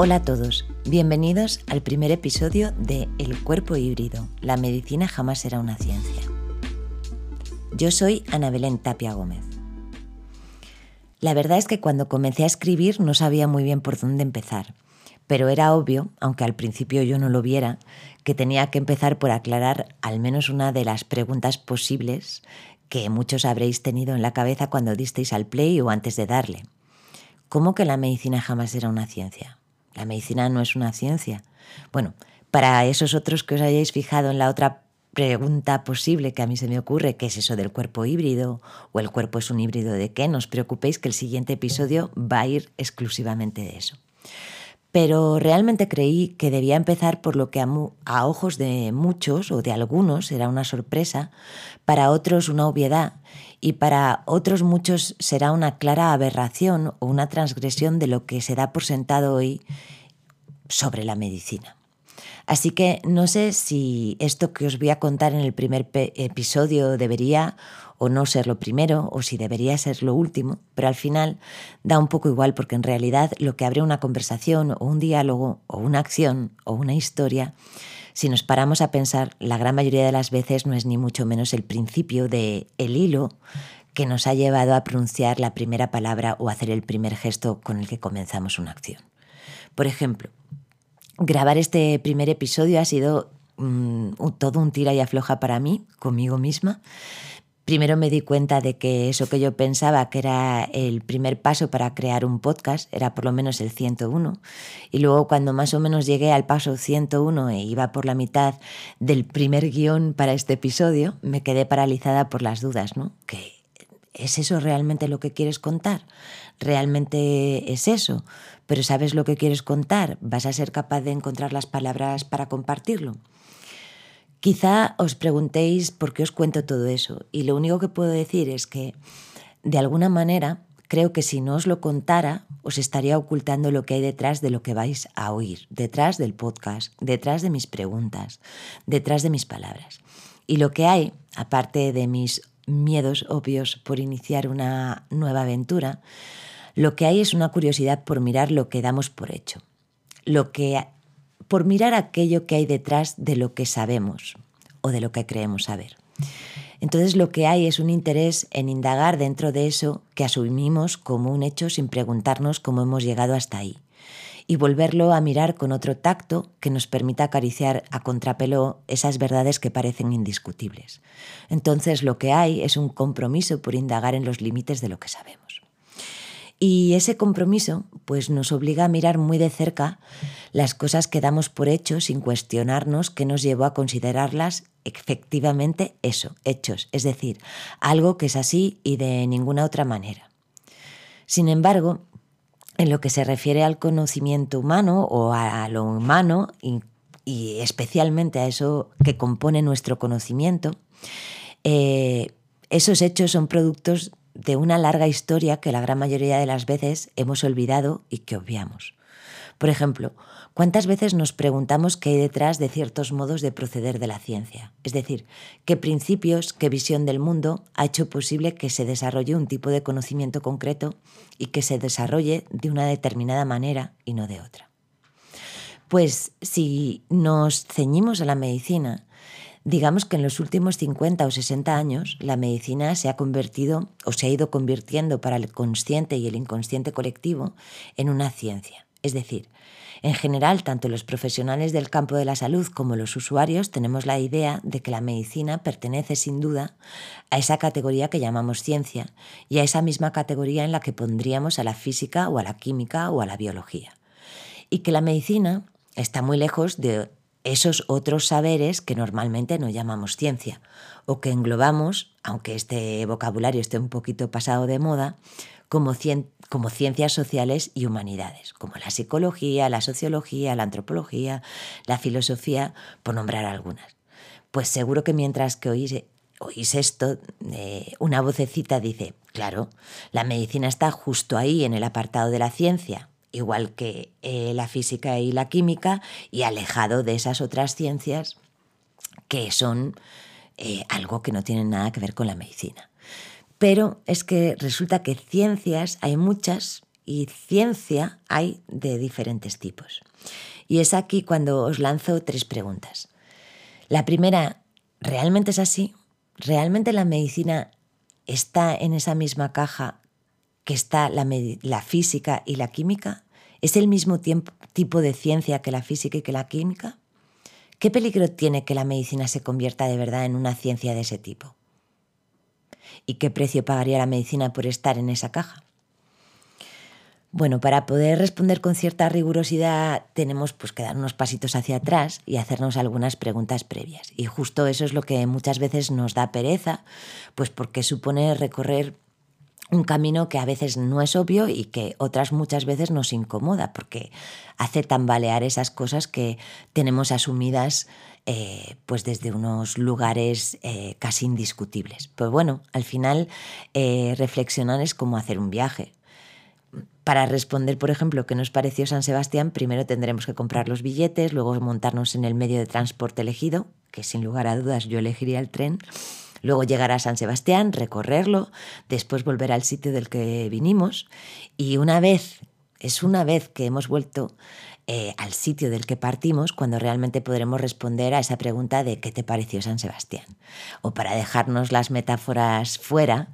Hola a todos, bienvenidos al primer episodio de El cuerpo híbrido, la medicina jamás será una ciencia. Yo soy Ana Belén Tapia Gómez. La verdad es que cuando comencé a escribir no sabía muy bien por dónde empezar, pero era obvio, aunque al principio yo no lo viera, que tenía que empezar por aclarar al menos una de las preguntas posibles que muchos habréis tenido en la cabeza cuando disteis al play o antes de darle. ¿Cómo que la medicina jamás era una ciencia? La medicina no es una ciencia. Bueno, para esos otros que os hayáis fijado en la otra pregunta posible que a mí se me ocurre, ¿qué es eso del cuerpo híbrido? ¿O el cuerpo es un híbrido de qué? No os preocupéis que el siguiente episodio va a ir exclusivamente de eso. Pero realmente creí que debía empezar por lo que a, ojos de muchos o de algunos era una sorpresa, para otros una obviedad y para otros muchos será una clara aberración o una transgresión de lo que se da por sentado hoy sobre la medicina. Así que no sé si esto que os voy a contar en el primer episodio debería o no ser lo primero o si debería ser lo último, pero al final da un poco igual porque en realidad lo que abre una conversación o un diálogo o una acción o una historia si nos paramos a pensar, la gran mayoría de las veces no es ni mucho menos el principio de el hilo que nos ha llevado a pronunciar la primera palabra o hacer el primer gesto con el que comenzamos una acción. Por ejemplo, grabar este primer episodio ha sido mm, todo un tira y afloja para mí, conmigo misma, Primero me di cuenta de que eso que yo pensaba que era el primer paso para crear un podcast era por lo menos el 101. Y luego cuando más o menos llegué al paso 101 e iba por la mitad del primer guion para este episodio, me quedé paralizada por las dudas, ¿no? ¿Que ¿Es eso realmente lo que quieres contar? ¿Realmente es eso? Pero ¿sabes lo que quieres contar? ¿Vas a ser capaz de encontrar las palabras para compartirlo? Quizá os preguntéis por qué os cuento todo eso y lo único que puedo decir es que, de alguna manera, creo que si no os lo contara, os estaría ocultando lo que hay detrás de lo que vais a oír, detrás del podcast, detrás de mis preguntas, detrás de mis palabras. Y lo que hay, aparte de mis miedos obvios por iniciar una nueva aventura, lo que hay es una curiosidad por mirar lo que damos por hecho, lo que por mirar aquello que hay detrás de lo que sabemos o de lo que creemos saber. Entonces lo que hay es un interés en indagar dentro de eso que asumimos como un hecho sin preguntarnos cómo hemos llegado hasta ahí y volverlo a mirar con otro tacto que nos permita acariciar a contrapelo esas verdades que parecen indiscutibles. Entonces lo que hay es un compromiso por indagar en los límites de lo que sabemos. Y ese compromiso pues nos obliga a mirar muy de cerca las cosas que damos por hecho sin cuestionarnos qué nos llevó a considerarlas efectivamente eso, hechos, es decir, algo que es así y de ninguna otra manera. Sin embargo, en lo que se refiere al conocimiento humano o a lo humano y, especialmente a eso que compone nuestro conocimiento, eh, esos hechos son productos de una larga historia que la gran mayoría de las veces hemos olvidado y que obviamos. Por ejemplo, ¿cuántas veces nos preguntamos qué hay detrás de ciertos modos de proceder de la ciencia? Es decir, qué principios, qué visión del mundo ha hecho posible que se desarrolle un tipo de conocimiento concreto y que se desarrolle de una determinada manera y no de otra. Pues si nos ceñimos a la medicina, Digamos que en los últimos 50 o 60 años la medicina se ha convertido o se ha ido convirtiendo para el consciente y el inconsciente colectivo en una ciencia. Es decir, en general, tanto los profesionales del campo de la salud como los usuarios tenemos la idea de que la medicina pertenece sin duda a esa categoría que llamamos ciencia y a esa misma categoría en la que pondríamos a la física o a la química o a la biología. Y que la medicina está muy lejos de esos otros saberes que normalmente no llamamos ciencia o que englobamos, aunque este vocabulario esté un poquito pasado de moda, como, ciencias sociales y humanidades, como la psicología, la sociología, la antropología, la filosofía, por nombrar algunas. Pues seguro que mientras que oís, oís esto, eh, una vocecita dice, claro, la medicina está justo ahí en el apartado de la ciencia, igual que eh, la física y la química, y alejado de esas otras ciencias que son eh, algo que no tienen nada que ver con la medicina. Pero es que resulta que ciencias hay muchas y ciencia hay de diferentes tipos. Y es aquí cuando os lanzo tres preguntas. La primera, ¿realmente es así? ¿Realmente la medicina está en esa misma caja que está la, la física y la química? ¿Es el mismo tipo de ciencia que la física y que la química? ¿Qué peligro tiene que la medicina se convierta de verdad en una ciencia de ese tipo? ¿Y qué precio pagaría la medicina por estar en esa caja? Bueno, para poder responder con cierta rigurosidad tenemos pues, que dar unos pasitos hacia atrás y hacernos algunas preguntas previas. Y justo eso es lo que muchas veces nos da pereza, pues porque supone recorrer un camino que a veces no es obvio y que otras muchas veces nos incomoda porque hace tambalear esas cosas que tenemos asumidas eh, pues desde unos lugares eh, casi indiscutibles. Pues bueno, al final eh, reflexionar es como hacer un viaje. Para responder, por ejemplo, qué nos pareció San Sebastián, primero tendremos que comprar los billetes, luego montarnos en el medio de transporte elegido, que sin lugar a dudas yo elegiría el tren, Luego llegar a San Sebastián, recorrerlo, después volver al sitio del que vinimos y una vez, es una vez que hemos vuelto eh, al sitio del que partimos cuando realmente podremos responder a esa pregunta de ¿qué te pareció San Sebastián? O para dejarnos las metáforas fuera,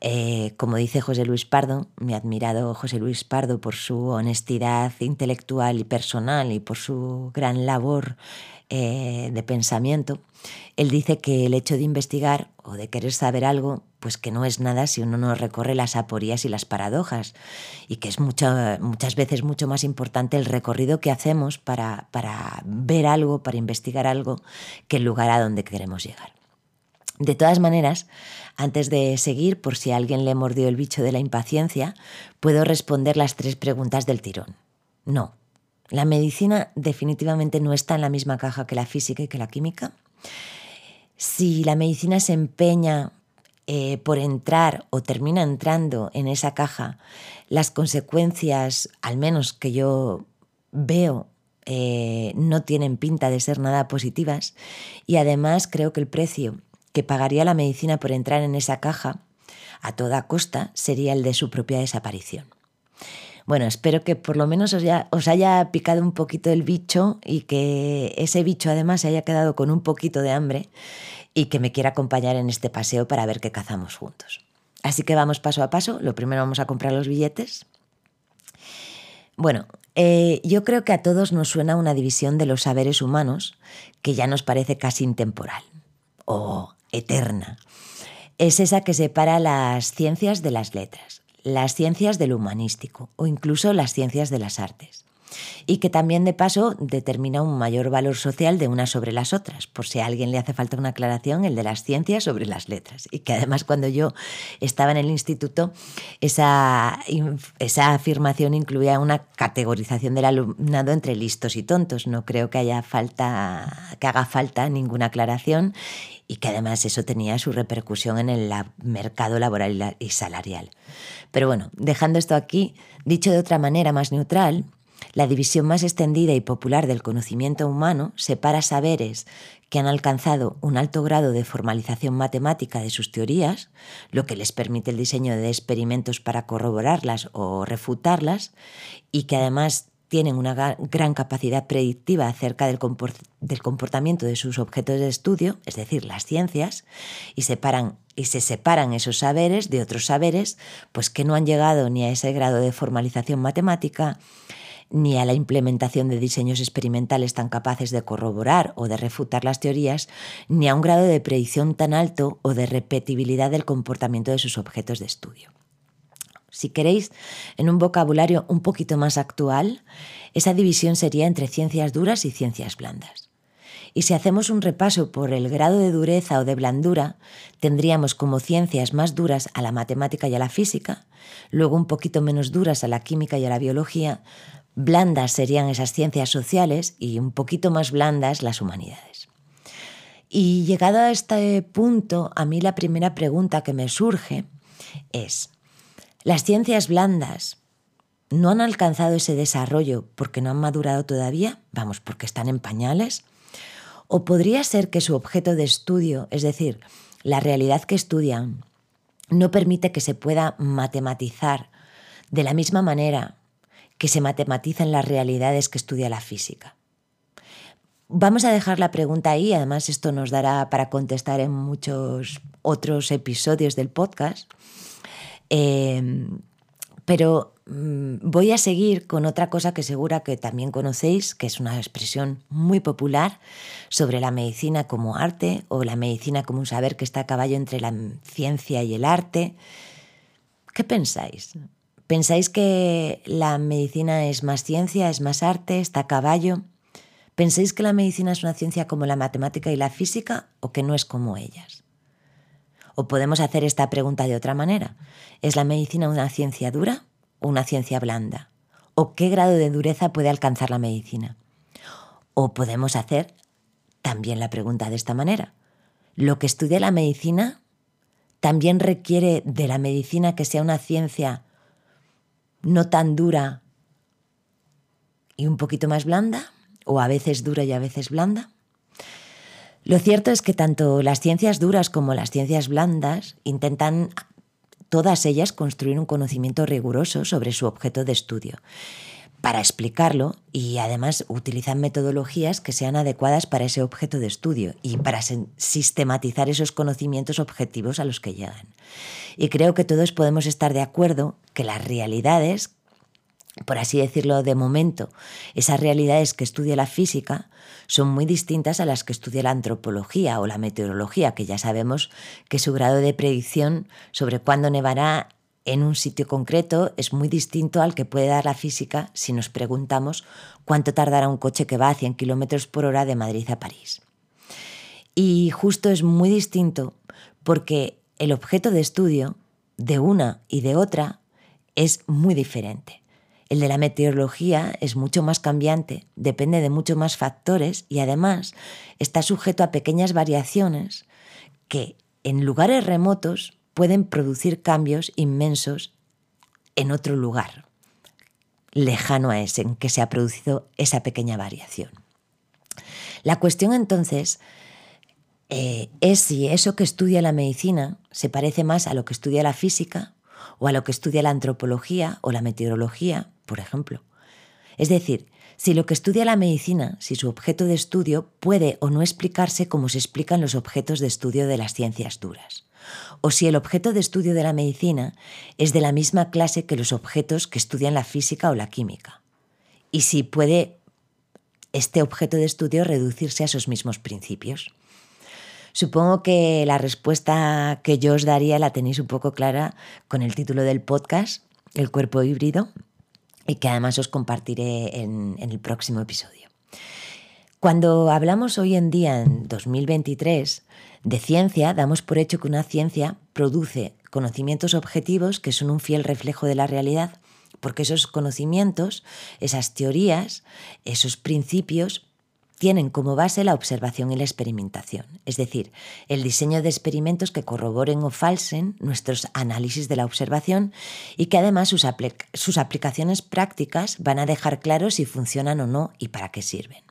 eh, como dice José Luis Pardo, mi admirado José Luis Pardo por su honestidad intelectual y personal y por su gran labor eh, de pensamiento, él dice que el hecho de investigar o de querer saber algo, pues que no es nada si uno no recorre las aporías y las paradojas, y que es muchas veces mucho más importante el recorrido que hacemos para, para ver algo, para investigar algo, que el lugar a donde queremos llegar. De todas maneras, antes de seguir, por si alguien le mordió el bicho de la impaciencia, puedo responder las tres preguntas del tirón. No, la medicina definitivamente no está en la misma caja que la física y que la química. Si la medicina se empeña eh, por entrar o termina entrando en esa caja, las consecuencias, al menos que yo veo, eh, no tienen pinta de ser nada positivas. Y además creo que el precio que pagaría la medicina por entrar en esa caja a toda costa sería el de su propia desaparición. Bueno, espero que por lo menos os, os haya picado un poquito el bicho y que ese bicho además se haya quedado con un poquito de hambre y que me quiera acompañar en este paseo para ver qué cazamos juntos. Así que vamos paso a paso. Lo primero vamos a comprar los billetes. Bueno, eh, yo creo que a todos nos suena una división de los saberes humanos que ya nos parece casi intemporal o eterna. Es esa que separa las ciencias de las letras las ciencias del humanístico o incluso las ciencias de las artes. Y que también de paso determina un mayor valor social de unas sobre las otras, por si a alguien le hace falta una aclaración, el de las ciencias sobre las letras. Y que además cuando yo estaba en el instituto, esa, esa afirmación incluía una categorización del alumnado entre listos y tontos. No creo que, haya falta, que haga falta ninguna aclaración y que además eso tenía su repercusión en el mercado laboral y salarial. Pero bueno, dejando esto aquí, dicho de otra manera más neutral, la división más extendida y popular del conocimiento humano separa saberes que han alcanzado un alto grado de formalización matemática de sus teorías, lo que les permite el diseño de experimentos para corroborarlas o refutarlas, y que además tienen una gran capacidad predictiva acerca del, comportamiento de sus objetos de estudio, es decir, las ciencias, y, separan, y se separan esos saberes de otros saberes, pues que no han llegado ni a ese grado de formalización matemática, ni a la implementación de diseños experimentales tan capaces de corroborar o de refutar las teorías, ni a un grado de predicción tan alto o de repetibilidad del comportamiento de sus objetos de estudio. Si queréis, en un vocabulario un poquito más actual, esa división sería entre ciencias duras y ciencias blandas. Y si hacemos un repaso por el grado de dureza o de blandura, tendríamos como ciencias más duras a la matemática y a la física, luego un poquito menos duras a la química y a la biología, blandas serían esas ciencias sociales y un poquito más blandas las humanidades. Y llegado a este punto, a mí la primera pregunta que me surge es, las ciencias blandas no han alcanzado ese desarrollo porque no han madurado todavía, vamos, porque están en pañales. ¿O podría ser que su objeto de estudio, es decir, la realidad que estudian, no permite que se pueda matematizar de la misma manera que se matematizan las realidades que estudia la física. Vamos a dejar la pregunta ahí, además esto nos dará para contestar en muchos otros episodios del podcast. Eh, pero mm, voy a seguir con otra cosa que segura que también conocéis, que es una expresión muy popular sobre la medicina como arte o la medicina como un saber que está a caballo entre la ciencia y el arte. ¿Qué pensáis? ¿Pensáis que la medicina es más ciencia, es más arte, está a caballo? ¿Pensáis que la medicina es una ciencia como la matemática y la física o que no es como ellas? O podemos hacer esta pregunta de otra manera. ¿Es la medicina una ciencia dura o una ciencia blanda? ¿O qué grado de dureza puede alcanzar la medicina? O podemos hacer también la pregunta de esta manera. ¿Lo que estudia la medicina también requiere de la medicina que sea una ciencia no tan dura y un poquito más blanda? o a veces dura y a veces blanda? Lo cierto es que tanto las ciencias duras como las ciencias blandas intentan todas ellas construir un conocimiento riguroso sobre su objeto de estudio para explicarlo y además utilizan metodologías que sean adecuadas para ese objeto de estudio y para sistematizar esos conocimientos objetivos a los que llegan. Y creo que todos podemos estar de acuerdo que las realidades por así decirlo, de momento, esas realidades que estudia la física son muy distintas a las que estudia la antropología o la meteorología, que ya sabemos que su grado de predicción sobre cuándo nevará en un sitio concreto es muy distinto al que puede dar la física si nos preguntamos cuánto tardará un coche que va a 100 km por hora de Madrid a París. Y justo es muy distinto porque el objeto de estudio de una y de otra es muy diferente. El de la meteorología es mucho más cambiante, depende de muchos más factores y además está sujeto a pequeñas variaciones que en lugares remotos pueden producir cambios inmensos en otro lugar, lejano a ese en que se ha producido esa pequeña variación. La cuestión entonces eh, es si eso que estudia la medicina se parece más a lo que estudia la física o a lo que estudia la antropología o la meteorología por ejemplo. Es decir, si lo que estudia la medicina, si su objeto de estudio puede o no explicarse como se explican los objetos de estudio de las ciencias duras, o si el objeto de estudio de la medicina es de la misma clase que los objetos que estudian la física o la química, y si puede este objeto de estudio reducirse a esos mismos principios. Supongo que la respuesta que yo os daría la tenéis un poco clara con el título del podcast, El cuerpo híbrido, y que además os compartiré en, el próximo episodio. Cuando hablamos hoy en día, en 2023, de ciencia, damos por hecho que una ciencia produce conocimientos objetivos que son un fiel reflejo de la realidad, porque esos conocimientos, esas teorías, esos principios tienen como base la observación y la experimentación, es decir, el diseño de experimentos que corroboren o falsen nuestros análisis de la observación y que además sus, aplicaciones prácticas van a dejar claro si funcionan o no y para qué sirven.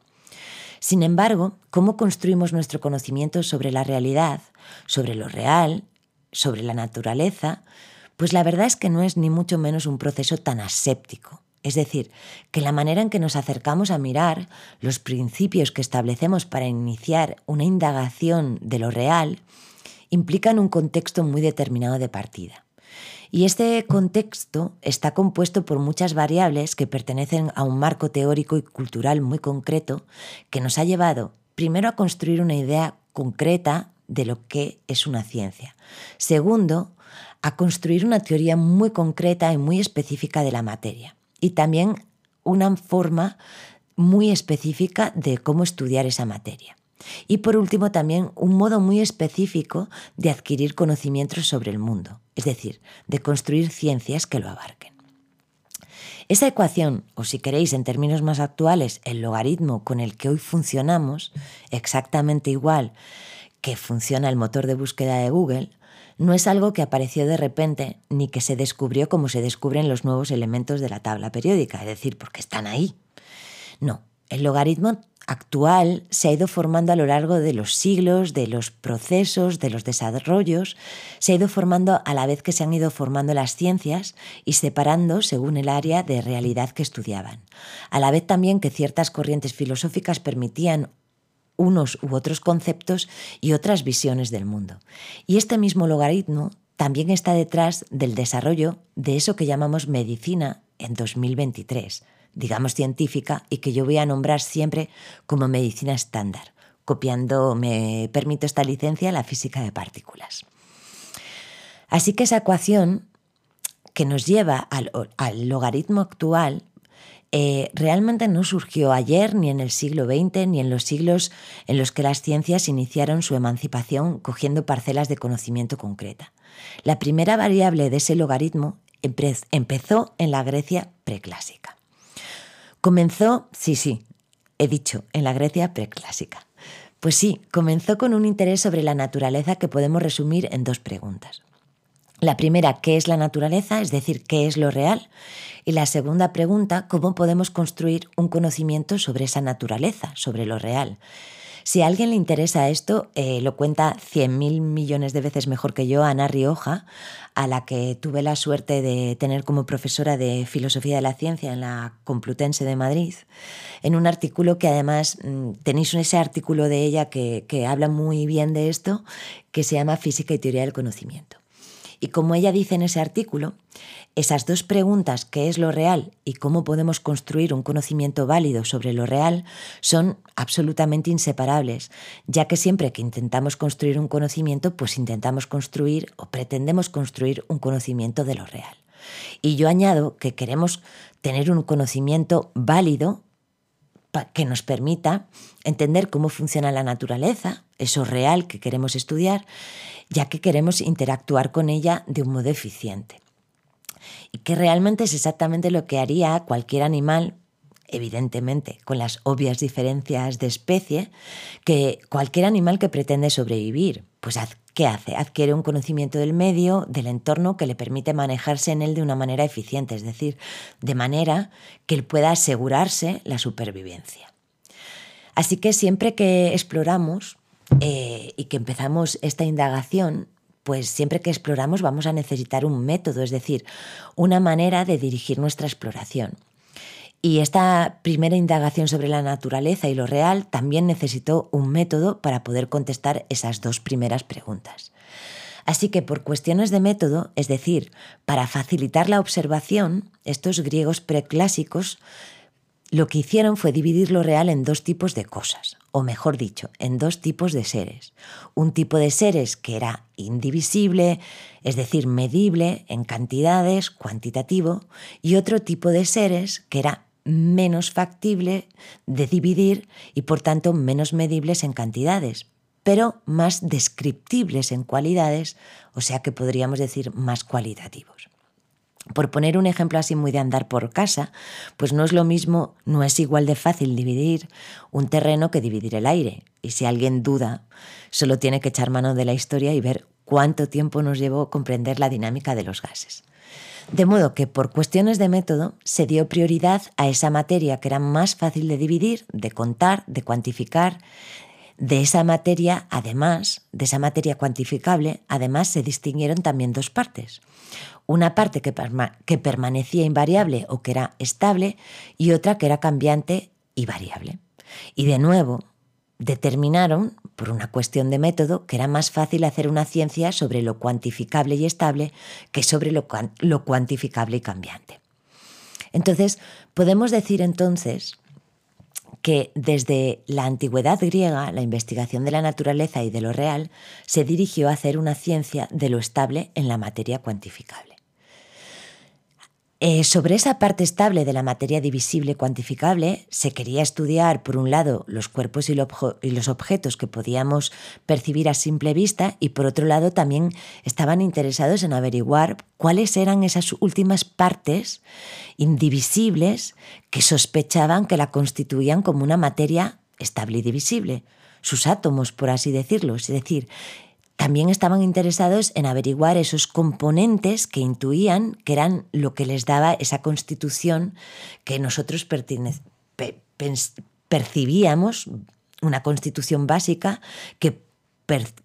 Sin embargo, ¿cómo construimos nuestro conocimiento sobre la realidad, sobre lo real, sobre la naturaleza? Pues la verdad es que no es ni mucho menos un proceso tan aséptico es decir, que la manera en que nos acercamos a mirar los principios que establecemos para iniciar una indagación de lo real implican un contexto muy determinado de partida. Y este contexto está compuesto por muchas variables que pertenecen a un marco teórico y cultural muy concreto que nos ha llevado primero a construir una idea concreta de lo que es una ciencia. Segundo, a construir una teoría muy concreta y muy específica de la materia y también una forma muy específica de cómo estudiar esa materia. Y por último, también un modo muy específico de adquirir conocimientos sobre el mundo, es decir, de construir ciencias que lo abarquen. Esa ecuación, o si queréis en términos más actuales, el logaritmo con el que hoy funcionamos, exactamente igual que funciona el motor de búsqueda de Google, no es algo que apareció de repente ni que se descubrió como se descubren los nuevos elementos de la tabla periódica, es decir, porque están ahí. No, el logaritmo actual se ha ido formando a lo largo de los siglos, de los procesos, de los desarrollos, se ha ido formando a la vez que se han ido formando las ciencias y separando según el área de realidad que estudiaban. A la vez también que ciertas corrientes filosóficas permitían unos u otros conceptos y otras visiones del mundo. Y este mismo logaritmo también está detrás del desarrollo de eso que llamamos medicina en 2023 digamos científica, y que yo voy a nombrar siempre como medicina estándar, copiando, me permito esta licencia, la física de partículas. Así que esa ecuación que nos lleva al, logaritmo actual eh, realmente no surgió ayer, ni en el siglo XX, ni en los siglos en los que las ciencias iniciaron su emancipación cogiendo parcelas de conocimiento concreta. La primera variable de ese logaritmo empezó en la Grecia preclásica. Comenzó, sí, sí, he dicho, en la Grecia preclásica. Pues sí, comenzó con un interés sobre la naturaleza que podemos resumir en dos preguntas. La primera, ¿qué es la naturaleza? Es decir, ¿qué es lo real? Y la segunda pregunta, ¿cómo podemos construir un conocimiento sobre esa naturaleza, sobre lo real? Si a alguien le interesa esto, eh, lo cuenta 100.000 millones de veces mejor que yo Ana Rioja, a la que tuve la suerte de tener como profesora de Filosofía de la Ciencia en la Complutense de Madrid, en un artículo que además mm, tenéis ese artículo de ella que, que habla muy bien de esto, que se llama Física y Teoría del Conocimiento. Y como ella dice en ese artículo, esas dos preguntas, ¿qué es lo real y cómo podemos construir un conocimiento válido sobre lo real?, son absolutamente inseparables, ya que siempre que intentamos construir un conocimiento, pues intentamos construir o pretendemos construir un conocimiento de lo real. Y yo añado que queremos tener un conocimiento válido que nos permita entender cómo funciona la naturaleza, eso real que queremos estudiar, ya que queremos interactuar con ella de un modo eficiente. Y que realmente es exactamente lo que haría cualquier animal, evidentemente con las obvias diferencias de especie, que cualquier animal que pretende sobrevivir. Pues ¿qué hace? Adquiere un conocimiento del medio, del entorno, que le permite manejarse en él de una manera eficiente, es decir, de manera que él pueda asegurarse la supervivencia. Así que siempre que exploramos eh, y que empezamos esta indagación, pues siempre que exploramos vamos a necesitar un método, es decir, una manera de dirigir nuestra exploración. Y esta primera indagación sobre la naturaleza y lo real también necesitó un método para poder contestar esas dos primeras preguntas. Así que por cuestiones de método, es decir, para facilitar la observación, estos griegos preclásicos lo que hicieron fue dividir lo real en dos tipos de cosas, o mejor dicho, en dos tipos de seres. Un tipo de seres que era indivisible, es decir, medible en cantidades, cuantitativo, y otro tipo de seres que era menos factible de dividir y por tanto menos medibles en cantidades, pero más descriptibles en cualidades, o sea que podríamos decir más cualitativos. Por poner un ejemplo así muy de andar por casa, pues no es lo mismo, no es igual de fácil dividir un terreno que dividir el aire. Y si alguien duda, solo tiene que echar mano de la historia y ver cuánto tiempo nos llevó comprender la dinámica de los gases. De modo que por cuestiones de método se dio prioridad a esa materia que era más fácil de dividir, de contar, de cuantificar. De esa materia, además, de esa materia cuantificable, además se distinguieron también dos partes una parte que, permanecía invariable o que era estable y otra que era cambiante y variable. Y de nuevo, determinaron, por una cuestión de método, que era más fácil hacer una ciencia sobre lo cuantificable y estable que sobre lo, lo cuantificable y cambiante. Entonces, podemos decir entonces que desde la antigüedad griega la investigación de la naturaleza y de lo real se dirigió a hacer una ciencia de lo estable en la materia cuantificable. Eh, sobre esa parte estable de la materia divisible cuantificable se quería estudiar, por un lado, los cuerpos y, los objetos que podíamos percibir a simple vista y, por otro lado, también estaban interesados en averiguar cuáles eran esas últimas partes indivisibles que sospechaban que la constituían como una materia estable y divisible, sus átomos, por así decirlo, es decir, también estaban interesados en averiguar esos componentes que intuían que eran lo que les daba esa constitución que nosotros percibíamos una constitución básica que,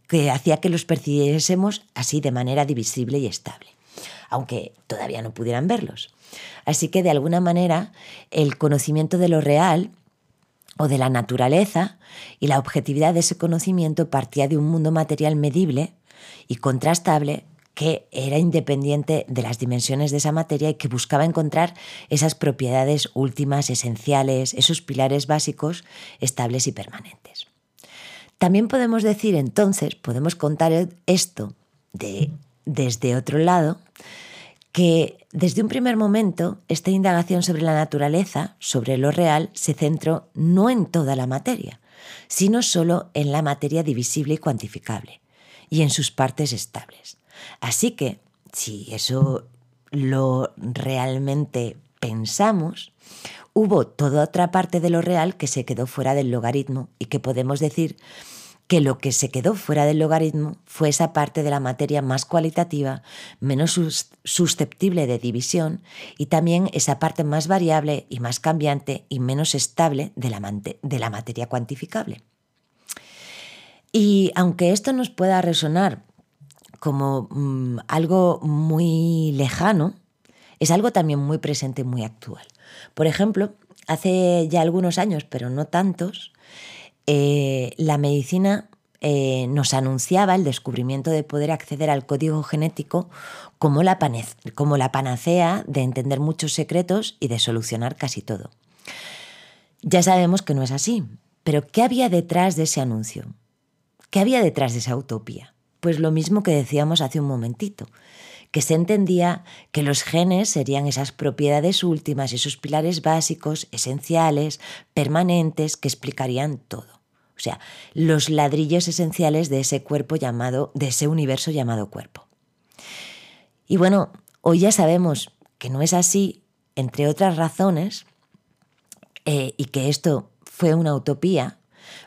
que hacía que los percibiésemos así de manera divisible y estable, aunque todavía no pudieran verlos. Así que de alguna manera el conocimiento de lo real o de la naturaleza y la objetividad de ese conocimiento partía de un mundo material medible y contrastable que era independiente de las dimensiones de esa materia y que buscaba encontrar esas propiedades últimas, esenciales, esos pilares básicos estables y permanentes. También podemos decir entonces, podemos contar esto de, desde otro lado, que desde un primer momento esta indagación sobre la naturaleza, sobre lo real, se centró no en toda la materia, sino solo en la materia divisible y cuantificable, y en sus partes estables. Así que, si eso lo realmente pensamos, hubo toda otra parte de lo real que se quedó fuera del logaritmo y que podemos decir que lo que se quedó fuera del logaritmo fue esa parte de la materia más cualitativa, menos susceptible de división, y también esa parte más variable y más cambiante y menos estable de la, de la materia cuantificable. Y aunque esto nos pueda resonar como mm, algo muy lejano, es algo también muy presente y muy actual. Por ejemplo, hace ya algunos años, pero no tantos, eh, la medicina eh, nos anunciaba el descubrimiento de poder acceder al código genético como la, como la panacea de entender muchos secretos y de solucionar casi todo. Ya sabemos que no es así, pero ¿qué había detrás de ese anuncio? ¿Qué había detrás de esa utopía? Pues lo mismo que decíamos hace un momentito, que se entendía que los genes serían esas propiedades últimas, esos pilares básicos, esenciales, permanentes, que explicarían todo. O sea, los ladrillos esenciales de ese cuerpo llamado, de ese universo llamado cuerpo. Y bueno, hoy ya sabemos que no es así, entre otras razones, eh, y que esto fue una utopía,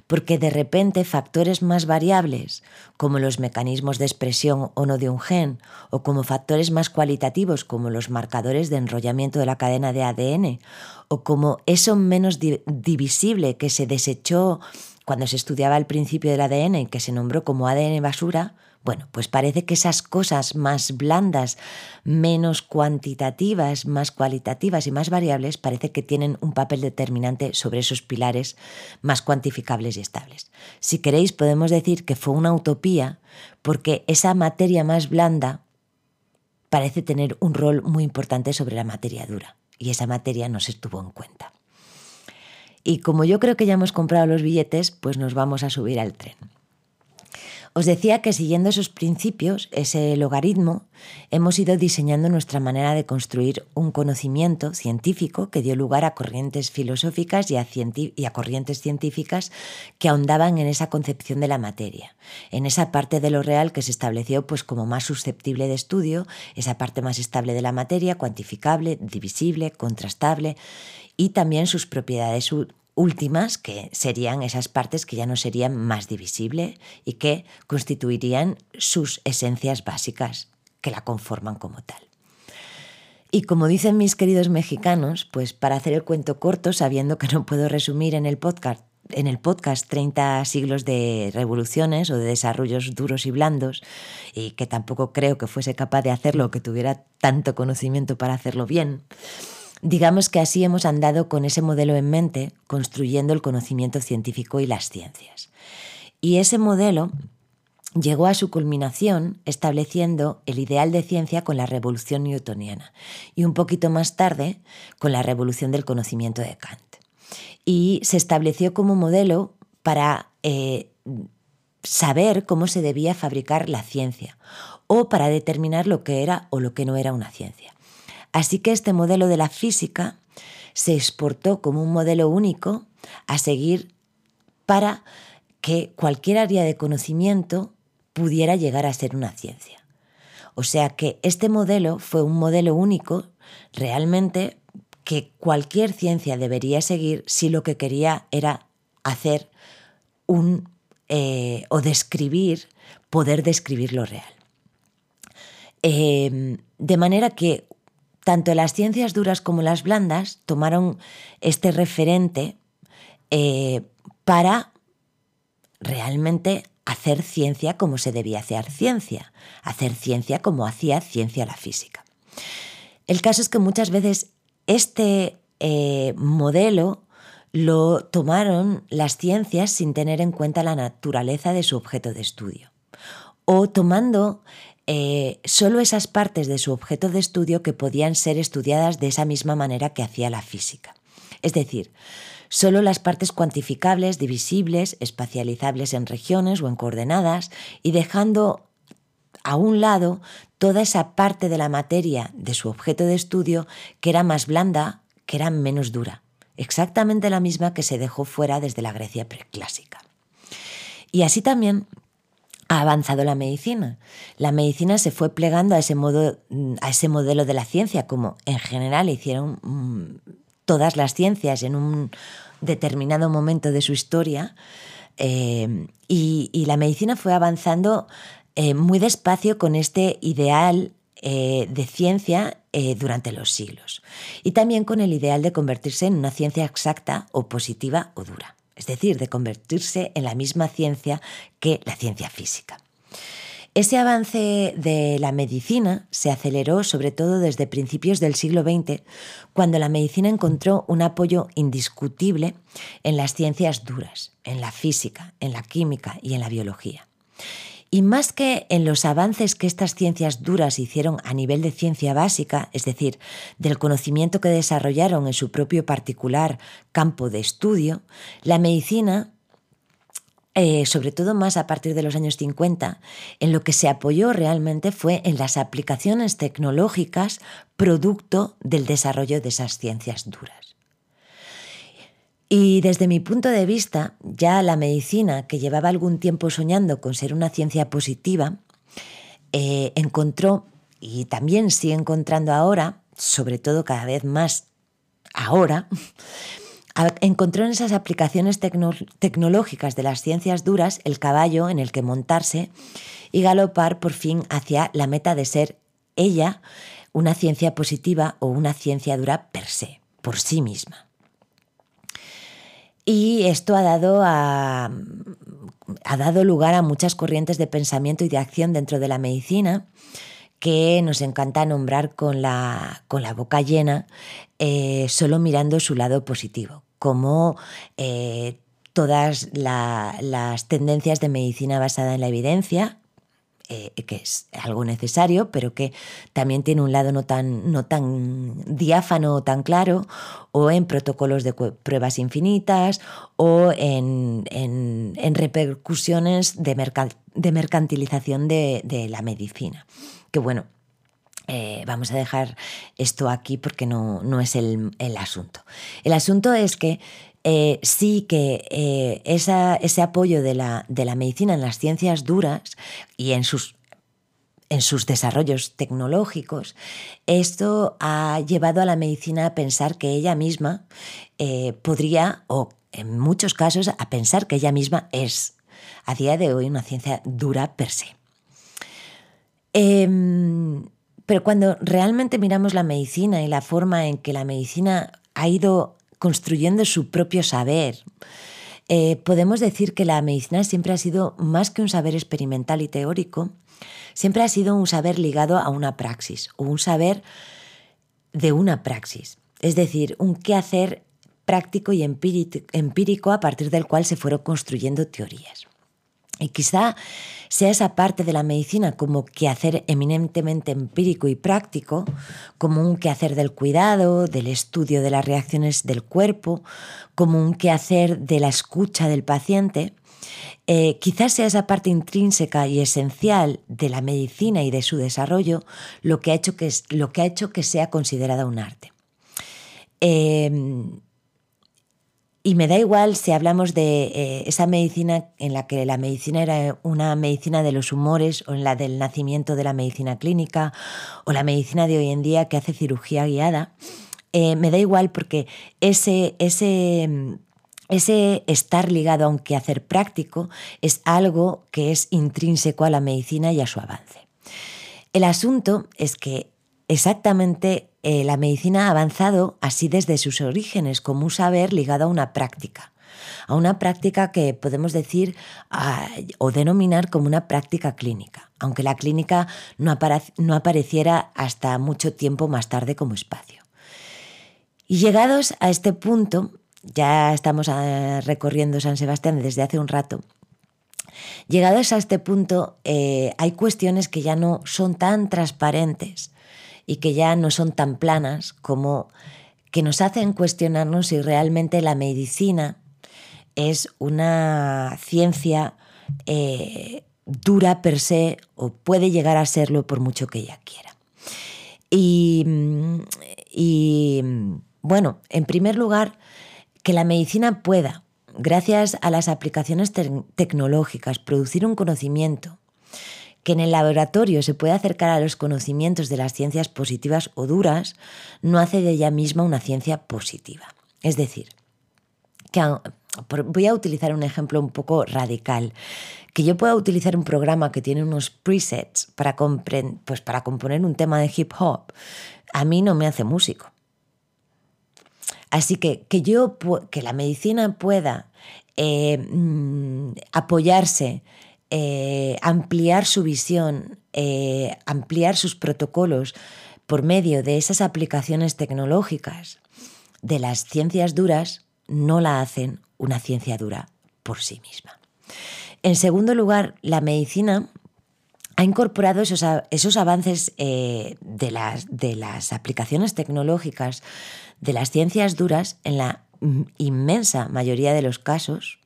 porque de repente factores más variables, como los mecanismos de expresión o no de un gen, o como factores más cualitativos, como los marcadores de enrollamiento de la cadena de ADN, o como eso menos divisible que se desechó cuando se estudiaba el principio del ADN y que se nombró como ADN basura, bueno, pues parece que esas cosas más blandas, menos cuantitativas, más cualitativas y más variables, parece que tienen un papel determinante sobre esos pilares más cuantificables y estables. Si queréis, podemos decir que fue una utopía porque esa materia más blanda parece tener un rol muy importante sobre la materia dura y esa materia no se estuvo en cuenta. Y como yo creo que ya hemos comprado los billetes, pues nos vamos a subir al tren. Os decía que siguiendo esos principios, ese logaritmo, hemos ido diseñando nuestra manera de construir un conocimiento científico que dio lugar a corrientes filosóficas y a, y a, corrientes científicas que ahondaban en esa concepción de la materia, en esa parte de lo real que se estableció pues como más susceptible de estudio, esa parte más estable de la materia, cuantificable, divisible, contrastable y también sus propiedades últimas, que serían esas partes que ya no serían más divisibles y que constituirían sus esencias básicas, que la conforman como tal. Y como dicen mis queridos mexicanos, pues para hacer el cuento corto, sabiendo que no puedo resumir en el podcast en el podcast 30 siglos de revoluciones o de desarrollos duros y blandos, y que tampoco creo que fuese capaz de hacerlo o que tuviera tanto conocimiento para hacerlo bien, Digamos que así hemos andado con ese modelo en mente, construyendo el conocimiento científico y las ciencias. Y ese modelo llegó a su culminación estableciendo el ideal de ciencia con la revolución newtoniana y un poquito más tarde con la revolución del conocimiento de Kant. Y se estableció como modelo para eh, saber cómo se debía fabricar la ciencia o para determinar lo que era o lo que no era una ciencia. Así que este modelo de la física se exportó como un modelo único a seguir para que cualquier área de conocimiento pudiera llegar a ser una ciencia. O sea que este modelo fue un modelo único realmente que cualquier ciencia debería seguir si lo que quería era hacer un eh, o describir, poder describir lo real. Eh, de manera que tanto las ciencias duras como las blandas tomaron este referente eh, para realmente hacer ciencia como se debía hacer ciencia, hacer ciencia como hacía ciencia la física. El caso es que muchas veces este eh, modelo lo tomaron las ciencias sin tener en cuenta la naturaleza de su objeto de estudio o tomando eh, solo esas partes de su objeto de estudio que podían ser estudiadas de esa misma manera que hacía la física. Es decir, solo las partes cuantificables, divisibles, espacializables en regiones o en coordenadas y dejando a un lado toda esa parte de la materia de su objeto de estudio que era más blanda, que era menos dura, exactamente la misma que se dejó fuera desde la Grecia preclásica. Y así también ha avanzado la medicina. La medicina se fue plegando a ese, modo, a ese modelo de la ciencia, como en general hicieron mm, todas las ciencias en un determinado momento de su historia. Eh, y, la medicina fue avanzando eh, muy despacio con este ideal eh, de ciencia durante los siglos. Y también con el ideal de convertirse en una ciencia exacta o positiva o dura. Es decir, de convertirse en la misma ciencia que la ciencia física. Ese avance de la medicina se aceleró sobre todo desde principios del siglo XX, cuando la medicina encontró un apoyo indiscutible en las ciencias duras, en la física, en la química y en la biología. Y más que en los avances que estas ciencias duras hicieron a nivel de ciencia básica, es decir, del conocimiento que desarrollaron en su propio particular campo de estudio, la medicina eh, sobre todo más a partir de los años 50, en lo que se apoyó realmente fue en las aplicaciones tecnológicas producto del desarrollo de esas ciencias duras. Y desde mi punto de vista, ya la medicina, que llevaba algún tiempo soñando con ser una ciencia positiva, eh, encontró, y también sigue encontrando ahora, sobre todo cada vez más ahora, encontró en esas aplicaciones tecnológicas de las ciencias duras el caballo en el que montarse y galopar por fin hacia la meta de ser ella una ciencia positiva o una ciencia dura per se, por sí misma. Y esto ha dado, ha dado lugar a muchas corrientes de pensamiento y de acción dentro de la medicina que nos encanta nombrar con la, con la boca llena, eh, solo mirando su lado positivo, como eh, todas las tendencias de medicina basada en la evidencia, eh, que es algo necesario, pero que también tiene un lado no tan, no tan diáfano o tan claro, o en protocolos de pruebas infinitas, o en, repercusiones de, de mercantilización de, de la medicina. Que bueno, eh, vamos a dejar esto aquí porque no, no es el, asunto. El asunto es que eh, sí que eh, ese apoyo de la, de la, medicina en las ciencias duras y en sus, en sus desarrollos tecnológicos, esto ha llevado a la medicina a pensar que ella misma podría, o en muchos casos, a pensar que ella misma es, a día de hoy, una ciencia dura per se. Em, pero cuando realmente miramos la medicina y la forma en que la medicina ha ido construyendo su propio saber, eh, podemos decir que la medicina siempre ha sido más que un saber experimental y teórico, siempre ha sido un saber ligado a una praxis o un saber de una praxis, es decir, un quehacer práctico y empírico a partir del cual se fueron construyendo teorías. Y quizá sea esa parte de la medicina como quehacer eminentemente empírico y práctico, como un quehacer del cuidado, del estudio de las reacciones del cuerpo, como un quehacer de la escucha del paciente, eh, quizás sea esa parte intrínseca y esencial de la medicina y de su desarrollo lo que ha hecho que, lo que, ha hecho que sea considerada un arte. Eh, y me da igual si hablamos de eh, esa medicina en la que la medicina era una medicina de los humores o en la del nacimiento de la medicina clínica o la medicina de hoy en día que hace cirugía guiada. Eh, me da igual porque ese, ese, ese estar ligado a un práctico es algo que es intrínseco a la medicina y a su avance. El asunto es que exactamente eh, la medicina ha avanzado así desde sus orígenes, como un saber ligado a una práctica, a una práctica que podemos decir o denominar como una práctica clínica, aunque la clínica no, no apareciera hasta mucho tiempo más tarde como espacio. Y llegados a este punto, ya estamos ah, recorriendo San Sebastián desde hace un rato, llegados a este punto eh, hay cuestiones que ya no son tan transparentes y que ya no son tan planas como que nos hacen cuestionarnos si realmente la medicina es una ciencia eh, dura per se o puede llegar a serlo por mucho que ella quiera. Y, y bueno, en primer lugar, que la medicina pueda, gracias a las aplicaciones tecnológicas, producir un conocimiento que en el laboratorio se puede acercar a los conocimientos de las ciencias positivas o duras, no hace de ella misma una ciencia positiva. Es decir, que voy a utilizar un ejemplo un poco radical, que yo pueda utilizar un programa que tiene unos presets para, pues para componer un tema de hip hop, a mí no me hace músico. Así que que, yo, que la medicina pueda eh, mm, apoyarse, eh, ampliar su visión, eh, ampliar sus protocolos por medio de esas aplicaciones tecnológicas de las ciencias duras, no la hacen una ciencia dura por sí misma. En segundo lugar, la medicina ha incorporado esos, esos avances de, las, de las aplicaciones tecnológicas de las ciencias duras en la inmensa mayoría de los casos,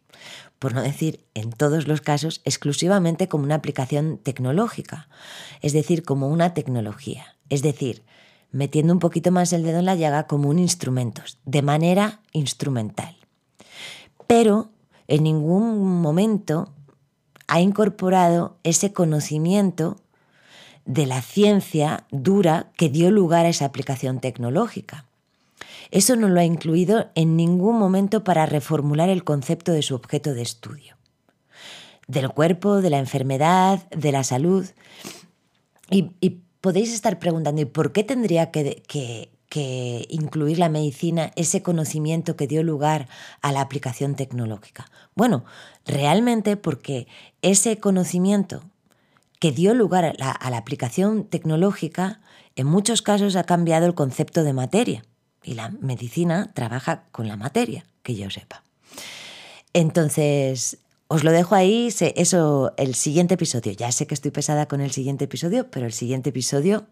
por no decir en todos los casos, exclusivamente como una aplicación tecnológica, es decir, como una tecnología, es decir, metiendo un poquito más el dedo en la llaga como un instrumento, de manera instrumental. Pero en ningún momento ha incorporado ese conocimiento de la ciencia dura que dio lugar a esa aplicación tecnológica. Eso no lo ha incluido en ningún momento para reformular el concepto de su objeto de estudio. Del cuerpo, de la enfermedad, de la salud. Y, podéis estar preguntando, ¿y por qué tendría que, incluir la medicina ese conocimiento que dio lugar a la aplicación tecnológica? Bueno, realmente porque ese conocimiento que dio lugar a la, aplicación tecnológica en muchos casos ha cambiado el concepto de materia. Y la medicina trabaja con la materia, que yo sepa. Entonces, os lo dejo ahí, eso, el siguiente episodio. Ya sé que estoy pesada con el siguiente episodio, pero el siguiente episodio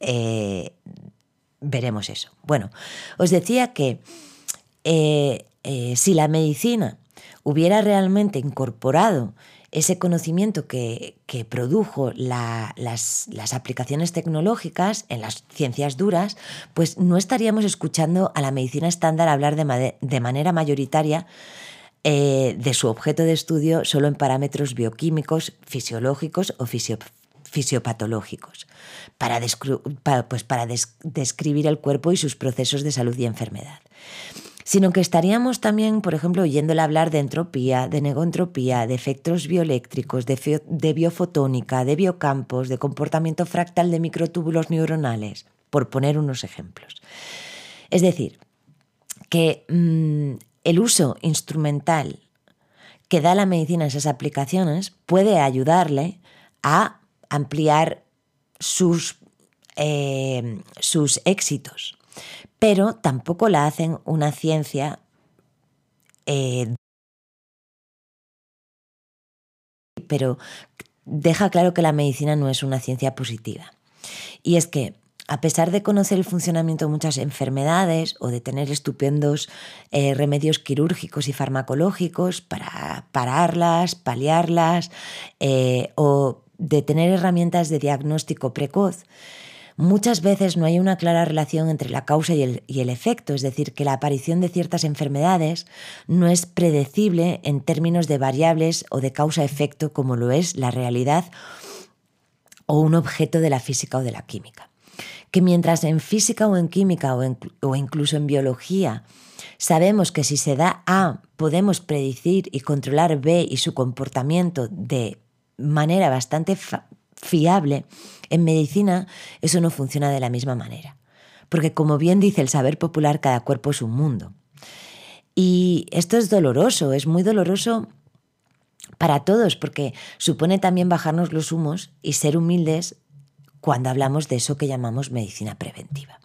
eh, veremos eso. Bueno, os decía que eh, eh, si la medicina hubiera realmente incorporado ese conocimiento que, produjo las, aplicaciones tecnológicas en las ciencias duras, pues no estaríamos escuchando a la medicina estándar hablar de, manera mayoritaria eh, de su objeto de estudio solo en parámetros bioquímicos, fisiológicos o fisiopatológicos, para, pues para describir el cuerpo y sus procesos de salud y enfermedad sino que estaríamos también, por ejemplo, oyéndole hablar de entropía, de negoentropía, de efectos bioeléctricos, de, biofotónica, de biocampos, de comportamiento fractal de microtúbulos neuronales, por poner unos ejemplos. Es decir, que mm, el uso instrumental que da la medicina en esas aplicaciones puede ayudarle a ampliar sus, eh, sus éxitos pero tampoco la hacen una ciencia eh, pero deja claro que la medicina no es una ciencia positiva. Y es que, a pesar de conocer el funcionamiento de muchas enfermedades o de tener estupendos eh, remedios quirúrgicos y farmacológicos para pararlas, paliarlas, eh, o de tener herramientas de diagnóstico precoz, Muchas veces no hay una clara relación entre la causa y el, efecto, es decir, que la aparición de ciertas enfermedades no es predecible en términos de variables o de causa-efecto como lo es la realidad o un objeto de la física o de la química. Que mientras en física o en química o, o incluso en biología sabemos que si se da A podemos predecir y controlar B y su comportamiento de manera bastante fiable, en medicina eso no funciona de la misma manera. Porque como bien dice el saber popular, cada cuerpo es un mundo. Y esto es doloroso, es muy doloroso para todos, porque supone también bajarnos los humos y ser humildes cuando hablamos de eso que llamamos medicina preventiva.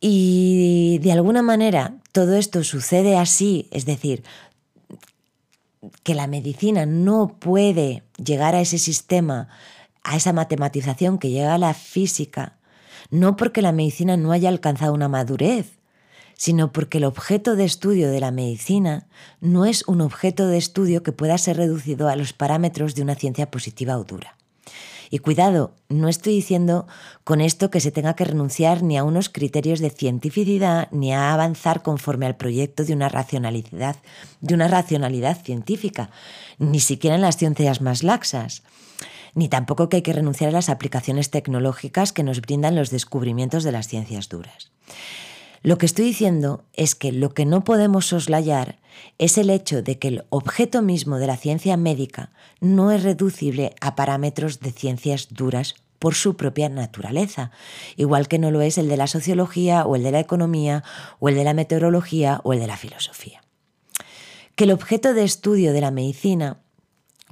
Y de alguna manera todo esto sucede así, es decir, que la medicina no puede llegar a ese sistema, a esa matematización que llega a la física, no porque la medicina no haya alcanzado una madurez, sino porque el objeto de estudio de la medicina no es un objeto de estudio que pueda ser reducido a los parámetros de una ciencia positiva o dura. Y cuidado, no estoy diciendo con esto que se tenga que renunciar ni a unos criterios de cientificidad ni a avanzar conforme al proyecto de una racionalidad, de una racionalidad científica, ni siquiera en las ciencias más laxas ni tampoco que hay que renunciar a las aplicaciones tecnológicas que nos brindan los descubrimientos de las ciencias duras. Lo que estoy diciendo es que lo que no podemos soslayar es el hecho de que el objeto mismo de la ciencia médica no es reducible a parámetros de ciencias duras por su propia naturaleza, igual que no lo es el de la sociología o el de la economía o el de la meteorología o el de la filosofía. Que el objeto de estudio de la medicina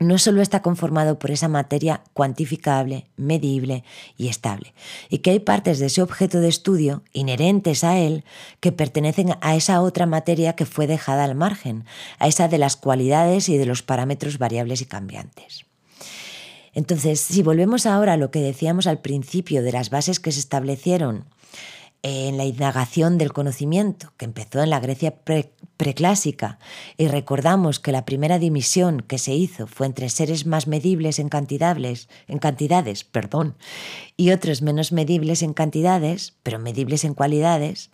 no solo está conformado por esa materia cuantificable, medible y estable, y que hay partes de ese objeto de estudio inherentes a él que pertenecen a esa otra materia que fue dejada al margen, a esa de las cualidades y de los parámetros variables y cambiantes. Entonces, si volvemos ahora a lo que decíamos al principio de las bases que se establecieron en la indagación del conocimiento, que empezó en la Grecia preclásica, y recordamos que la primera dimisión que se hizo fue entre seres más medibles en cantidades, en cantidades, perdón, y otros menos medibles en cantidades, pero medibles en cualidades,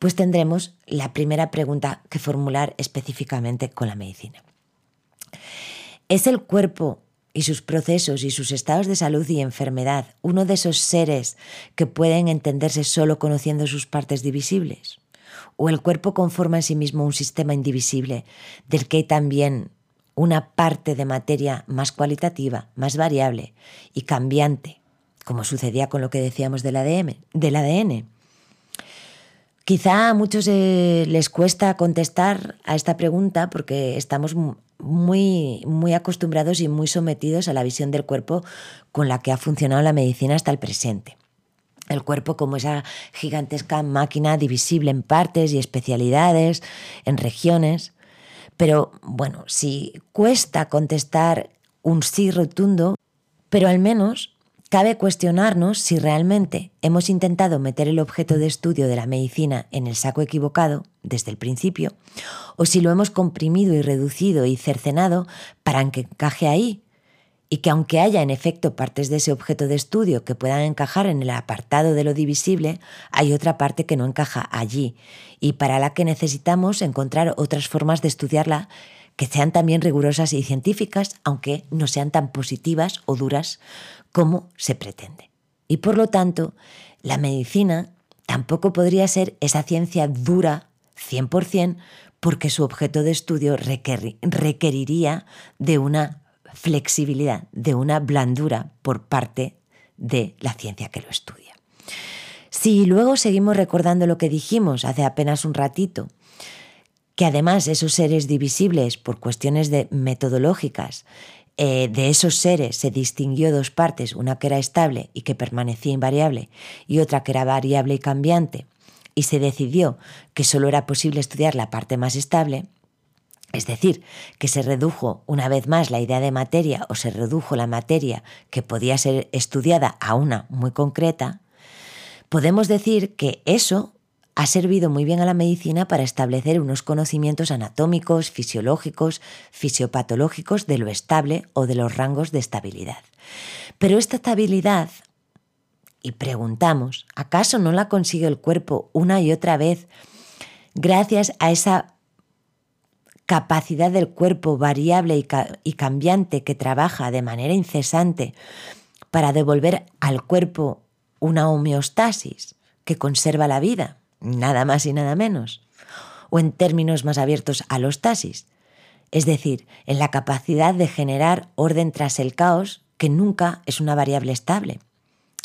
pues tendremos la primera pregunta que formular específicamente con la medicina. ¿Es el cuerpo y sus procesos y sus estados de salud y enfermedad, uno de esos seres que pueden entenderse solo conociendo sus partes divisibles? ¿O el cuerpo conforma en sí mismo un sistema indivisible del que hay también una parte de materia más cualitativa, más variable y cambiante, como sucedía con lo que decíamos del ADN? Del ADN? Quizá a muchos eh, les cuesta contestar a esta pregunta porque estamos muy, muy acostumbrados y muy sometidos a la visión del cuerpo con la que ha funcionado la medicina hasta el presente. El cuerpo como esa gigantesca máquina divisible en partes y especialidades, en regiones. Pero bueno, si cuesta contestar un sí rotundo, pero al menos Cabe cuestionarnos si realmente hemos intentado meter el objeto de estudio de la medicina en el saco equivocado desde el principio, o si lo hemos comprimido y reducido y cercenado para que encaje ahí, y que aunque haya en efecto partes de ese objeto de estudio que puedan encajar en el apartado de lo divisible, hay otra parte que no encaja allí, y para la que necesitamos encontrar otras formas de estudiarla que sean también rigurosas y científicas, aunque no sean tan positivas o duras como se pretende. Y por lo tanto, la medicina tampoco podría ser esa ciencia dura 100% porque su objeto de estudio requeriría de una flexibilidad, de una blandura por parte de la ciencia que lo estudia. Si luego seguimos recordando lo que dijimos hace apenas un ratito, que además esos seres divisibles por cuestiones de metodológicas, eh, de esos seres se distinguió dos partes, una que era estable y que permanecía invariable y otra que era variable y cambiante, y se decidió que solo era posible estudiar la parte más estable, es decir, que se redujo una vez más la idea de materia o se redujo la materia que podía ser estudiada a una muy concreta, podemos decir que eso ha servido muy bien a la medicina para establecer unos conocimientos anatómicos, fisiológicos, fisiopatológicos de lo estable o de los rangos de estabilidad. Pero esta estabilidad, y preguntamos, ¿acaso no la consigue el cuerpo una y otra vez gracias a esa capacidad del cuerpo variable y, cambiante que trabaja de manera incesante para devolver al cuerpo una homeostasis que conserva la vida? Nada más y nada menos. O en términos más abiertos, a los tasis, es decir, en la capacidad de generar orden tras el caos, que nunca es una variable estable.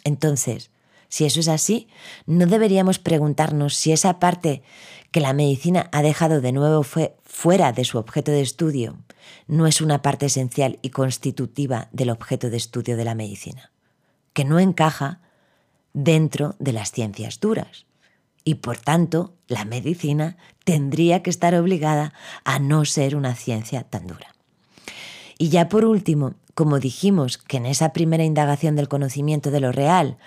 Entonces, Si eso es así, ¿no deberíamos preguntarnos si esa parte que la medicina ha dejado de nuevo fuera de su objeto de estudio no es una parte esencial y constitutiva del objeto de estudio de la medicina, que no encaja dentro de las ciencias duras? Y por tanto, la medicina tendría que estar obligada a no ser una ciencia tan dura. Y ya por último, como dijimos que en esa primera indagación del conocimiento de lo real,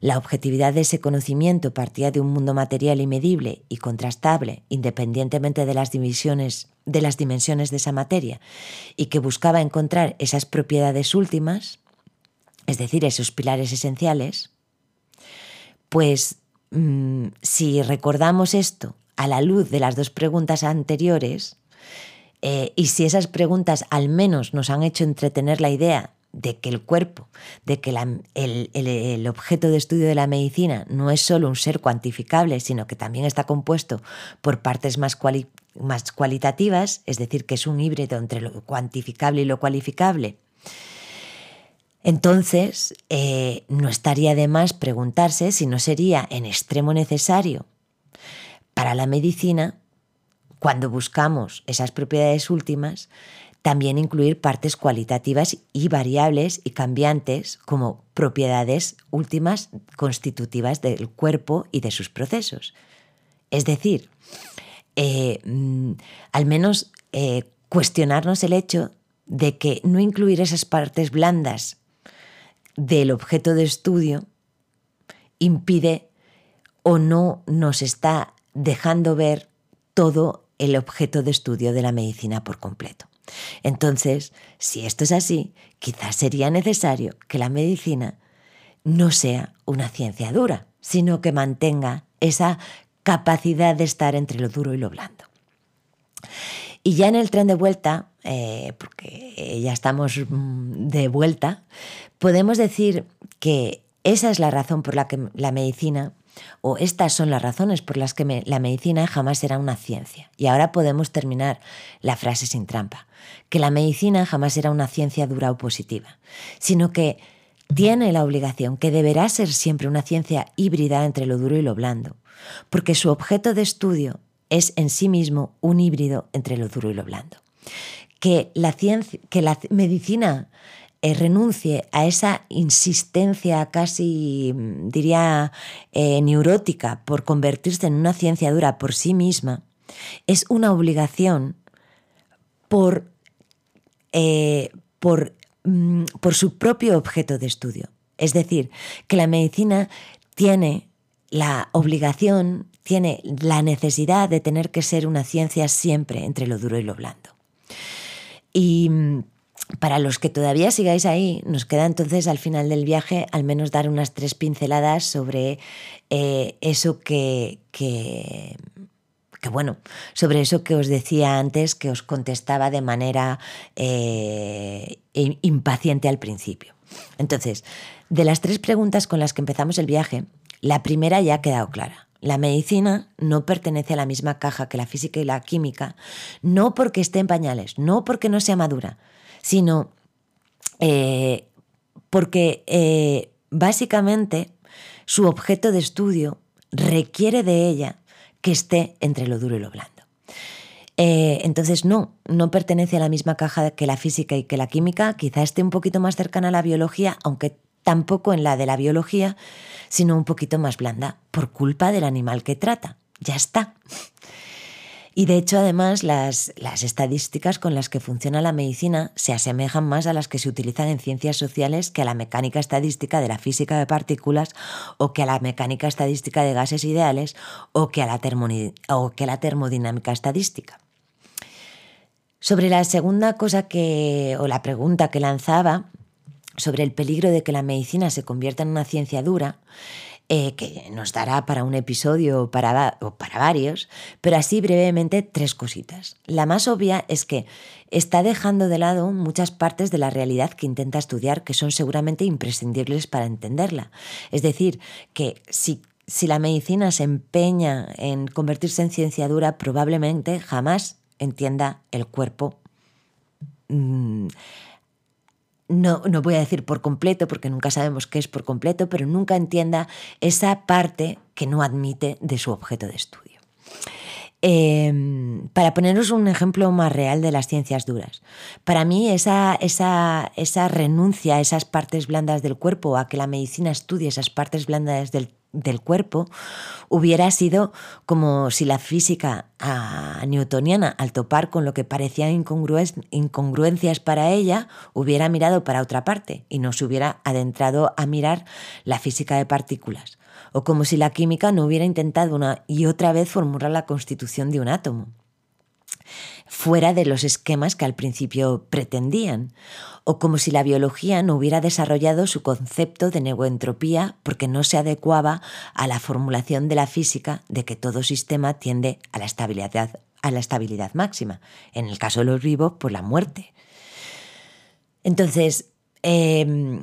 la objetividad de ese conocimiento partía de un mundo material y medible y contrastable, independientemente de las divisiones de las dimensiones de esa materia, y que buscaba encontrar esas propiedades últimas, es decir, esos pilares esenciales, pues Mm, si recordamos esto a la luz de las dos preguntas anteriores, eh, y si esas preguntas al menos nos han hecho entretener la idea de que el cuerpo, de que el, objeto de estudio de la medicina no es solo un ser cuantificable, sino que también está compuesto por partes más, más cualitativas, es decir, que es un híbrido entre lo cuantificable y lo cualificable, entonces, eh, no estaría de más preguntarse si no sería en extremo necesario para la medicina, cuando buscamos esas propiedades últimas, también incluir partes cualitativas y variables y cambiantes como propiedades últimas constitutivas del cuerpo y de sus procesos. Es decir, eh, mm, al menos eh, cuestionarnos el hecho de que no incluir esas partes blandas del objeto de estudio impide o no nos está dejando ver todo el objeto de estudio de la medicina por completo. Entonces, si esto es así, quizás sería necesario que la medicina no sea una ciencia dura, sino que mantenga esa capacidad de estar entre lo duro y lo blando. Y ya en el tren de vuelta, eh, porque ya estamos mm, de vuelta, podemos decir que esa es la razón por la que la medicina, o estas son las razones por las que la medicina jamás será una ciencia. Y ahora podemos terminar la frase sin trampa, que la medicina jamás será una ciencia dura o positiva, sino que tiene la obligación, que deberá ser siempre una ciencia híbrida entre lo duro y lo blando, porque su objeto de estudio es en sí mismo un híbrido entre lo duro y lo blando. Que la, ciencia, que la medicina eh, renuncie a esa insistencia casi, diría, eh, neurótica por convertirse en una ciencia dura por sí misma, es una obligación por, eh, por, mm, por su propio objeto de estudio. Es decir, que la medicina tiene la obligación tiene la necesidad de tener que ser una ciencia siempre entre lo duro y lo blando. Y mm, para los que todavía sigáis ahí, nos queda entonces al final del viaje al menos dar unas tres pinceladas sobre eh, eso que, que, bueno, sobre eso que os decía antes, que os contestaba de manera eh, impaciente al principio. Entonces, de las tres preguntas con las que empezamos el viaje, la primera ya ha quedado clara. La medicina no pertenece a la misma caja que la física y la química, no porque esté en pañales, no porque no sea madura, sino eh, porque eh, básicamente su objeto de estudio requiere de ella que esté entre lo duro y lo blando. Eh, entonces, no, no pertenece a la misma caja que la física y que la química, quizá esté un poquito más cercana a la biología, aunque tampoco en la de la biología, sino un poquito más blanda, por culpa del animal que trata. Ya está. Y de hecho, además, las, las, estadísticas con las que funciona la medicina se asemejan más a las que se utilizan en ciencias sociales que a la mecánica estadística de la física de partículas o que a la mecánica estadística de gases ideales o que a la, o que a la termodinámica estadística. Sobre la segunda cosa que, o la pregunta que lanzaba, sobre el peligro de que la medicina se convierta en una ciencia dura, eh, que nos dará para un episodio o para, o para varios, pero así brevemente tres cositas. La más obvia es que está dejando de lado muchas partes de la realidad que intenta estudiar que son seguramente imprescindibles para entenderla. Es decir, que si si la medicina se empeña en convertirse en ciencia dura, probablemente jamás entienda el cuerpo mm, no, no voy a decir por completo, porque nunca sabemos qué es por completo, pero nunca entienda esa parte que no admite de su objeto de estudio. Em, para poneros un ejemplo más real de las ciencias duras, para mí esa, esa, esa renuncia a esas partes blandas del cuerpo, a que la medicina estudie esas partes blandas del del cuerpo hubiera sido como si la física ah, newtoniana, al topar con lo que parecían incongruencias para ella, hubiera mirado para otra parte y no se hubiera adentrado a mirar la física de partículas. O como si la química no hubiera intentado una y otra vez formular la constitución de un átomo fuera de los esquemas que al principio pretendían, o como si la biología no hubiera desarrollado su concepto de neuroentropía porque no se adecuaba a la formulación de la física de que todo sistema tiende a la estabilidad, a la estabilidad máxima, en el caso de los vivos, por la muerte. Entonces, em,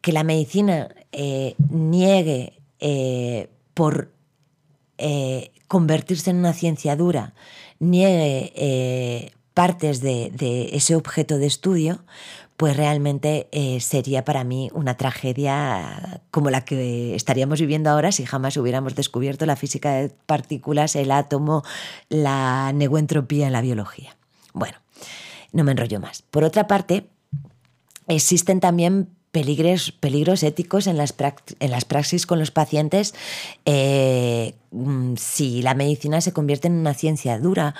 que la medicina eh, niegue eh, por eh, convertirse en una ciencia dura niegue eh, partes de, ese objeto de estudio, pues realmente eh, sería para mí una tragedia como la que estaríamos viviendo ahora si jamás hubiéramos descubierto la física de partículas, el átomo, la neuentropía en la biología. Bueno, no me enrollo más. Por otra parte, existen también peligros, peligros éticos en las, en las praxis con los pacientes eh, mm, si la medicina se convierte en una ciencia dura.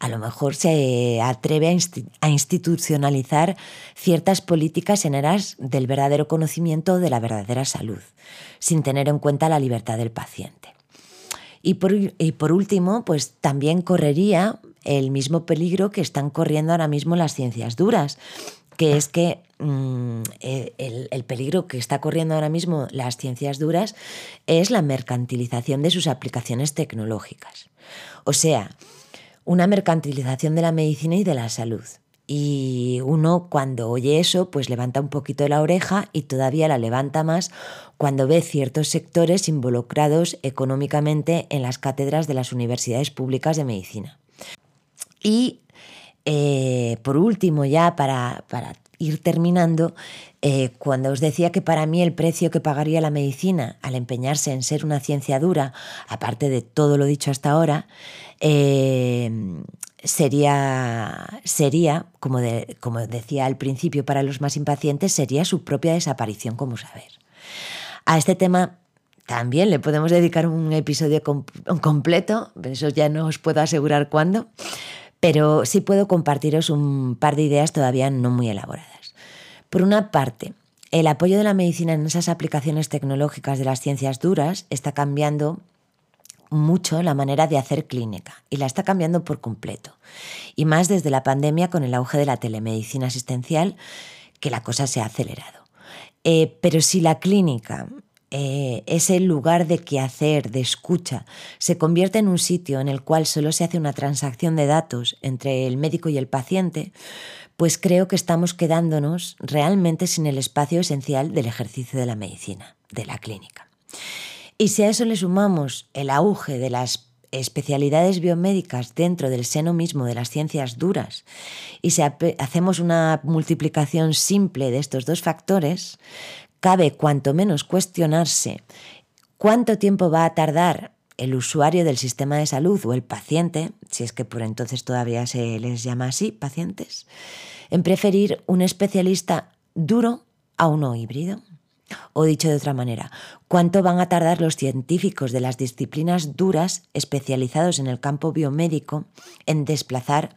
A lo mejor se atreve a, institucionalizar ciertas políticas en eras del verdadero conocimiento de la verdadera salud, sin tener en cuenta la libertad del paciente. Y por, y por último, pues también correría el mismo peligro que están corriendo ahora mismo las ciencias duras, que es que mm, el, el, peligro que está corriendo ahora mismo las ciencias duras es la mercantilización de sus aplicaciones tecnológicas. O sea, una mercantilización de la medicina y de la salud. Y uno cuando oye eso, pues levanta un poquito la oreja y todavía la levanta más cuando ve ciertos sectores involucrados económicamente en las cátedras de las universidades públicas de medicina. Y eh, por último, ya para, ir terminando, eh, cuando os decía que para mí el precio que pagaría la medicina al empeñarse en ser una ciencia dura, aparte de todo lo dicho hasta ahora, eh, sería, sería como, decía al principio para los más impacientes, sería su propia desaparición como saber. A este tema también le podemos dedicar un episodio completo, eso ya no os puedo asegurar cuándo pero sí puedo compartiros un par de ideas todavía no muy elaboradas. Por una parte, el apoyo de la medicina en esas aplicaciones tecnológicas de las ciencias duras está cambiando mucho la manera de hacer clínica y la está cambiando por completo. Y más desde la pandemia con el auge de la telemedicina asistencial, que la cosa se ha acelerado. Eh, pero si la clínica eh, ese lugar de quehacer, de escucha, se convierte en un sitio en el cual solo se hace una transacción de datos entre el médico y el paciente, pues creo que estamos quedándonos realmente sin el espacio esencial del ejercicio de la medicina, de la clínica. Y si a eso le sumamos el auge de las especialidades biomédicas dentro del seno mismo de las ciencias duras y si hacemos una multiplicación simple de estos dos factores, cabe cuanto menos cuestionarse cuánto tiempo va a tardar el usuario del sistema de salud o el paciente, si es que por entonces todavía se les llama así, pacientes, en preferir un especialista duro a uno híbrido. O dicho de otra manera, ¿cuánto van a tardar los científicos de las disciplinas duras especializados en el campo biomédico en desplazar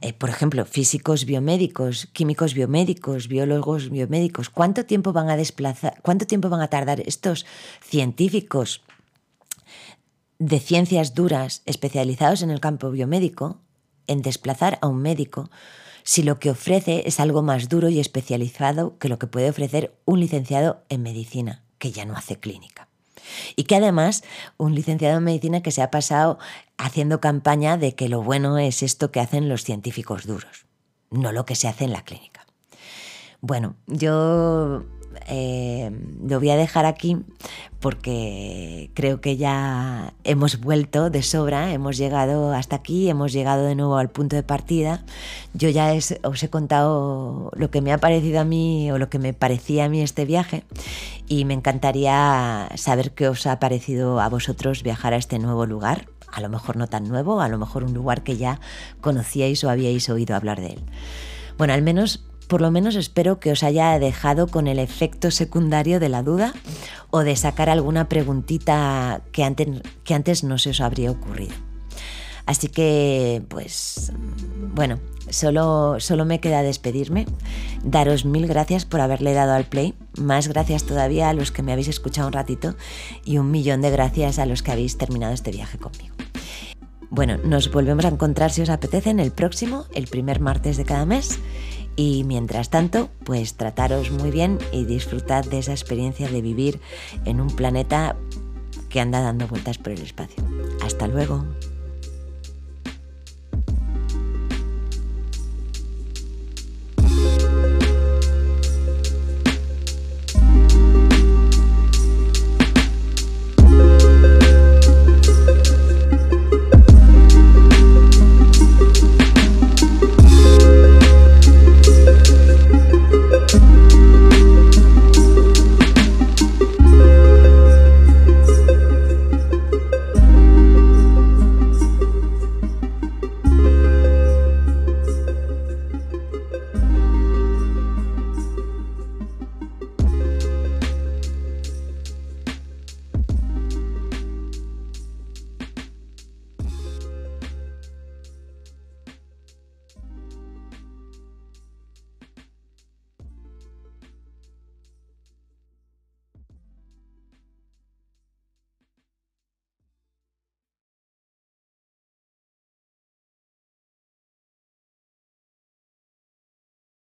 eh, por ejemplo, físicos biomédicos, químicos biomédicos, biólogos biomédicos, ¿cuánto tiempo van a desplazar, cuánto tiempo van a tardar estos científicos de ciencias duras especializados en el campo biomédico en desplazar a un médico si lo que ofrece es algo más duro y especializado que lo que puede ofrecer un licenciado en medicina, que ya no hace clínica? Y que además un licenciado en medicina que se ha pasado haciendo campaña de que lo bueno es esto que hacen los científicos duros, no lo que se hace en la clínica. Bueno, yo eh, lo voy a dejar aquí porque creo que ya hemos vuelto de sobra, hemos llegado hasta aquí, hemos llegado de nuevo al punto de partida. Yo ya os he contado lo que me ha parecido a mí o lo que me parecía a mí este viaje y me encantaría saber qué os ha parecido a vosotros viajar a este nuevo lugar. A lo mejor no tan nuevo, a lo mejor un lugar que ya conocíais o habíais oído hablar de él. Bueno, al menos por lo menos espero que os haya dejado con el efecto secundario de la duda o de sacar alguna preguntita que antes, que antes no se os habría ocurrido. Así que, pues, bueno, solo, solo me queda despedirme, daros mil gracias por haberle dado al play, más gracias todavía a los que me habéis escuchado un ratito y un millón de gracias a los que habéis terminado este viaje conmigo. Bueno, nos volvemos a encontrar si os apetece en el próximo, el primer martes de cada mes. Y mientras tanto, pues trataros muy bien y disfrutad de esa experiencia de vivir en un planeta que anda dando vueltas por el espacio. Hasta luego.